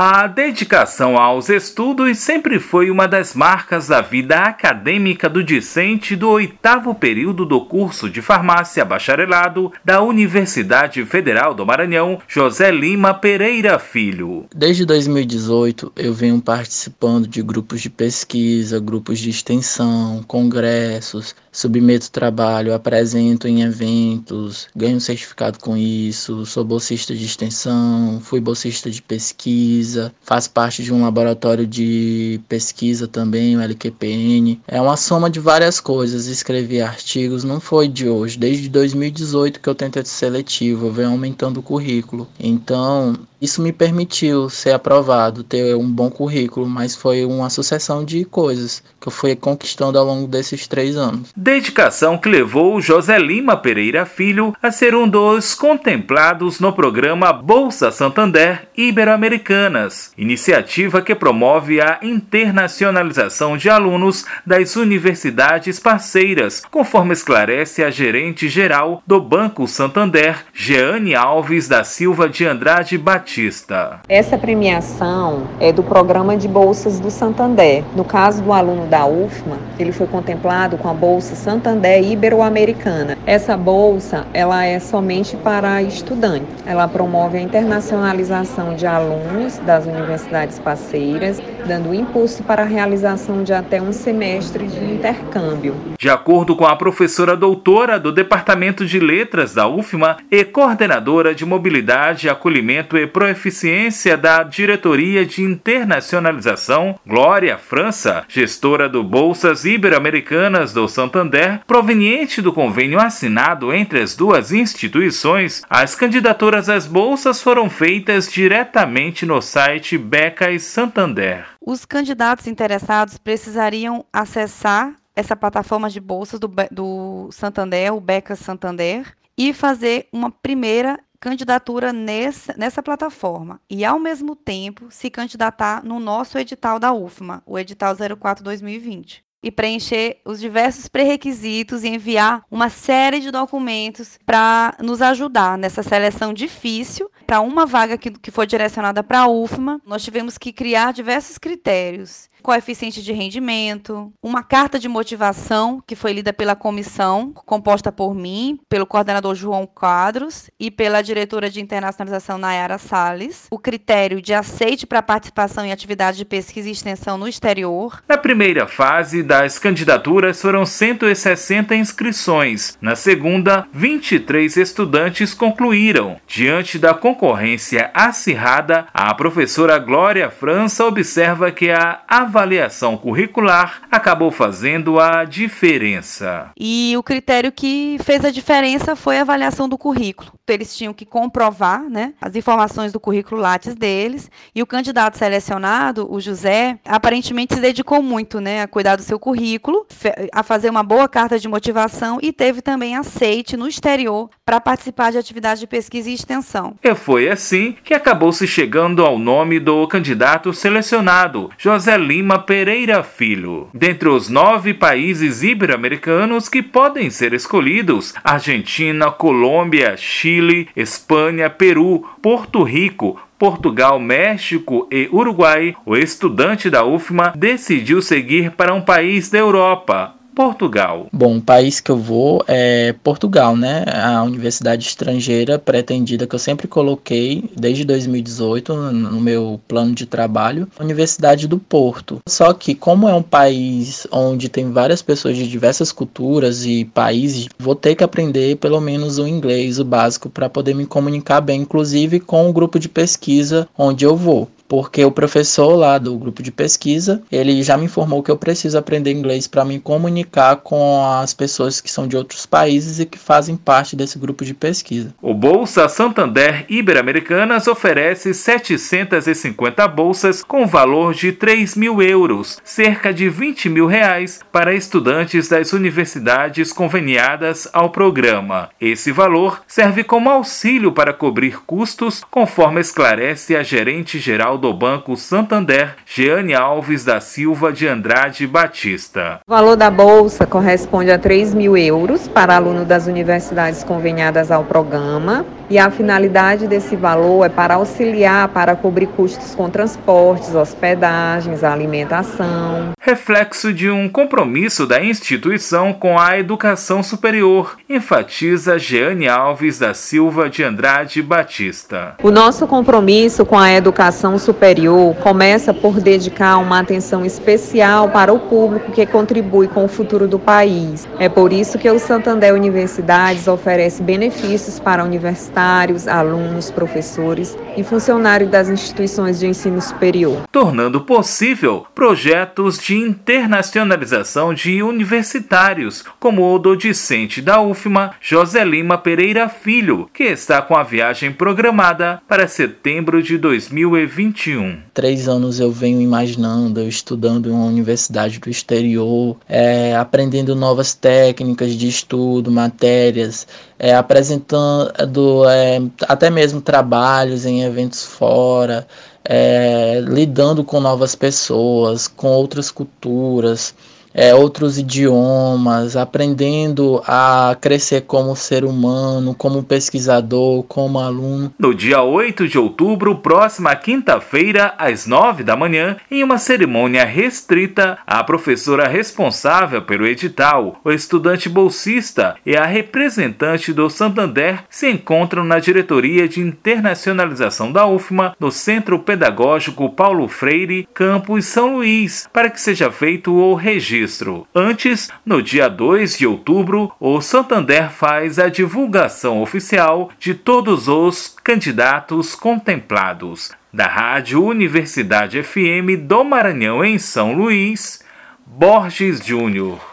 A dedicação aos estudos sempre foi uma das marcas da vida acadêmica do discente do oitavo período do curso de farmácia bacharelado da Universidade Federal do Maranhão, José Lima Pereira Filho. Desde 2018, eu venho participando de grupos de pesquisa, grupos de extensão, congressos, submeto trabalho, apresento em eventos, ganho certificado com isso, sou bolsista de extensão, fui bolsista de pesquisa, faço parte de um laboratório de pesquisa também, o LQPN. É uma soma de várias coisas, escrevi artigos, não foi de hoje, desde 2018 que eu tento ser seletivo, eu venho aumentando o currículo. Então, isso me permitiu ser aprovado, ter um bom currículo, mas foi uma sucessão de coisas que eu fui conquistando ao longo desses três anos. Dedicação que levou José Lima Pereira Filho a ser um dos contemplados no programa Bolsa Santander Ibero-Americanas, iniciativa que promove a internacionalização de alunos das universidades parceiras, conforme esclarece a gerente geral do Banco Santander, Jeane Alves da Silva de Andrade Batista. Batista. Essa premiação é do programa de bolsas do Santander. No caso do aluno da UFMA, ele foi contemplado com a bolsa Santander Ibero-Americana. Essa bolsa, ela é somente para estudantes. Ela promove a internacionalização de alunos das universidades parceiras, dando impulso para a realização de até um semestre de intercâmbio. De acordo com a professora doutora do Departamento de Letras da UFMA e coordenadora de Mobilidade, Acolhimento e Proeficiência da Diretoria de Internacionalização, Glória França, gestora do Bolsas Ibero-Americanas do Santander, proveniente do convênio assinado entre as duas instituições, as candidaturas às bolsas foram feitas diretamente no site Becas Santander. Os candidatos interessados precisariam acessar essa plataforma de bolsas do, do Santander, o Becas Santander, e fazer uma primeira candidatura nessa, nessa plataforma. E, ao mesmo tempo, se candidatar no nosso edital da UFMA, o edital 04 2020 e preencher os diversos pré-requisitos e enviar uma série de documentos para nos ajudar nessa seleção difícil. Para uma vaga que, que foi direcionada para a UFMA, nós tivemos que criar diversos critérios coeficiente de rendimento, uma carta de motivação que foi lida pela comissão, composta por mim, pelo coordenador João Quadros e pela diretora de internacionalização Nayara Sales, o critério de aceite para participação em atividades de pesquisa e extensão no exterior. Na primeira fase das candidaturas foram 160 inscrições. Na segunda, 23 estudantes concluíram. Diante da concorrência acirrada, a professora Glória França observa que a avaliação curricular acabou fazendo a diferença. E o critério que fez a diferença foi a avaliação do currículo. Eles tinham que comprovar né, as informações do currículo Lattes deles, e o candidato selecionado, o José, aparentemente se dedicou muito né, a cuidar do seu currículo, a fazer uma boa carta de motivação e teve também aceite no exterior para participar de atividades de pesquisa e extensão. E foi assim que acabou se chegando ao nome do candidato selecionado, José Lima Lima Pereira Filho. Dentre os nove países ibero-americanos que podem ser escolhidos, Argentina, Colômbia, Chile, Espanha, Peru, Porto Rico, Portugal, México e Uruguai, o estudante da UFMA decidiu seguir para um país da Europa, Portugal? Bom, o país que eu vou é Portugal, né? A universidade estrangeira pretendida que eu sempre coloquei desde 2018 no meu plano de trabalho, Universidade do Porto. Só que como é um país onde tem várias pessoas de diversas culturas e países, vou ter que aprender pelo menos o inglês, o básico, para poder me comunicar bem, inclusive com o grupo de pesquisa onde eu vou porque o professor lá do grupo de pesquisa, ele já me informou que eu preciso aprender inglês para me comunicar com as pessoas que são de outros países e que fazem parte desse grupo de pesquisa. O Bolsa Santander Ibero-Americanas oferece 750 bolsas com valor de 3 mil euros, cerca de 20 mil reais, para estudantes das universidades conveniadas ao programa. Esse valor serve como auxílio para cobrir custos, conforme esclarece a gerente geral do Banco Santander, Jeane Alves da Silva de Andrade Batista. O valor da bolsa corresponde a 3 mil euros para aluno das universidades conveniadas ao programa e a finalidade desse valor é para auxiliar para cobrir custos com transportes, hospedagens, alimentação. Reflexo de um compromisso da instituição com a educação superior, enfatiza Jeane Alves da Silva de Andrade Batista. O nosso compromisso com a educação superior começa por dedicar uma atenção especial para o público que contribui com o futuro do país. É por isso que o Santander Universidades oferece benefícios para universitários, alunos, professores e funcionários das instituições de ensino superior, tornando possível projetos de internacionalização de universitários, como o do discente da UFMA, José Lima Pereira Filho, que está com a viagem programada para setembro de 2021. Três anos eu venho imaginando, eu estudando em uma universidade do exterior, é, aprendendo novas técnicas de estudo, matérias, é, apresentando é, até mesmo trabalhos em eventos fora, é, lidando com novas pessoas, com outras culturas é, outros idiomas, aprendendo a crescer como ser humano, como pesquisador, como aluno. No dia 8 de outubro, próxima quinta-feira, às 9 da manhã, em uma cerimônia restrita, a professora responsável pelo edital, o estudante bolsista e a representante do Santander se encontram na diretoria de internacionalização da UFMA, no Centro Pedagógico Paulo Freire, campus São Luís, para que seja feito o registro registro. Antes, no dia 2 de outubro, o Santander faz a divulgação oficial de todos os candidatos contemplados. Da Rádio Universidade FM do Maranhão em São Luís, Borges Júnior.